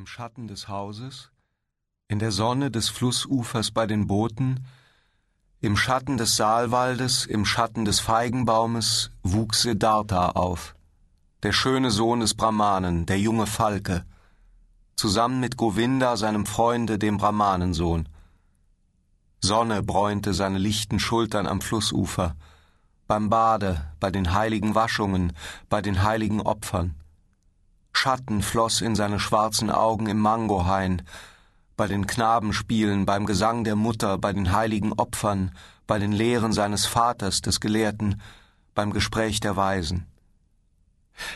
Im Schatten des Hauses, in der Sonne des Flussufers bei den Booten, im Schatten des Saalwaldes, im Schatten des Feigenbaumes wuchs Siddhartha auf, der schöne Sohn des Brahmanen, der junge Falke, zusammen mit Govinda, seinem Freunde, dem Brahmanensohn. Sonne bräunte seine lichten Schultern am Flussufer, beim Bade, bei den heiligen Waschungen, bei den heiligen Opfern. Schatten floss in seine schwarzen Augen im Mangohain, bei den Knabenspielen, beim Gesang der Mutter, bei den heiligen Opfern, bei den Lehren seines Vaters, des Gelehrten, beim Gespräch der Weisen.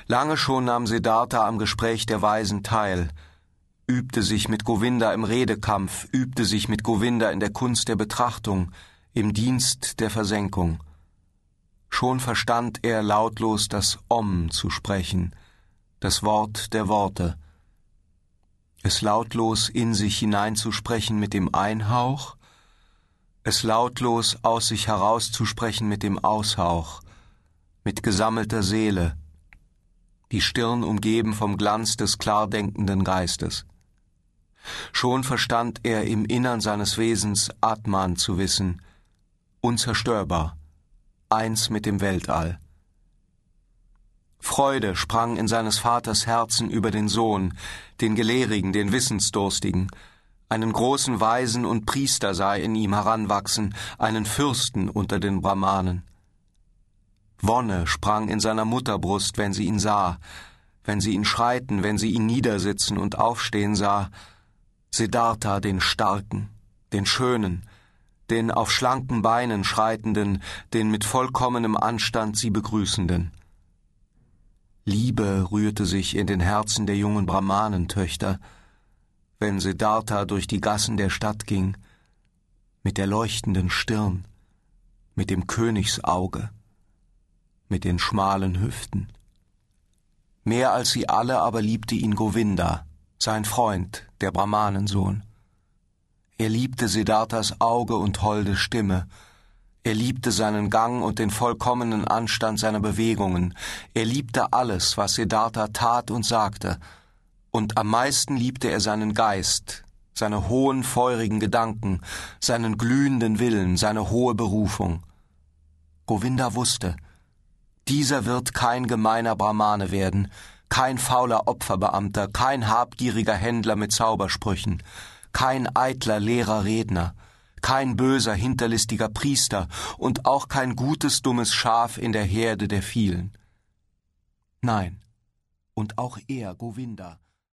Lange schon nahm Siddhartha am Gespräch der Weisen teil, übte sich mit Govinda im Redekampf, übte sich mit Govinda in der Kunst der Betrachtung, im Dienst der Versenkung. Schon verstand er lautlos das Om zu sprechen, das Wort der Worte, es lautlos in sich hineinzusprechen mit dem Einhauch, es lautlos aus sich herauszusprechen mit dem Aushauch, mit gesammelter Seele, die Stirn umgeben vom Glanz des klardenkenden Geistes. Schon verstand er im Innern seines Wesens Atman zu wissen, unzerstörbar, eins mit dem Weltall. Freude sprang in seines Vaters Herzen über den Sohn, den Gelehrigen, den Wissensdurstigen. Einen großen Weisen und Priester sah in ihm heranwachsen, einen Fürsten unter den Brahmanen. Wonne sprang in seiner Mutterbrust, wenn sie ihn sah, wenn sie ihn schreiten, wenn sie ihn niedersitzen und aufstehen sah, Siddhartha den Starken, den Schönen, den auf schlanken Beinen schreitenden, den mit vollkommenem Anstand sie begrüßenden. Liebe rührte sich in den Herzen der jungen Brahmanentöchter, wenn Siddhartha durch die Gassen der Stadt ging, mit der leuchtenden Stirn, mit dem Königsauge, mit den schmalen Hüften. Mehr als sie alle aber liebte ihn Govinda, sein Freund, der Brahmanensohn. Er liebte Siddharthas Auge und holde Stimme, er liebte seinen Gang und den vollkommenen Anstand seiner Bewegungen. Er liebte alles, was Siddhartha tat und sagte. Und am meisten liebte er seinen Geist, seine hohen, feurigen Gedanken, seinen glühenden Willen, seine hohe Berufung. Govinda wusste, dieser wird kein gemeiner Brahmane werden, kein fauler Opferbeamter, kein habgieriger Händler mit Zaubersprüchen, kein eitler leerer Redner, kein böser, hinterlistiger Priester und auch kein gutes, dummes Schaf in der Herde der vielen. Nein, und auch er, Govinda,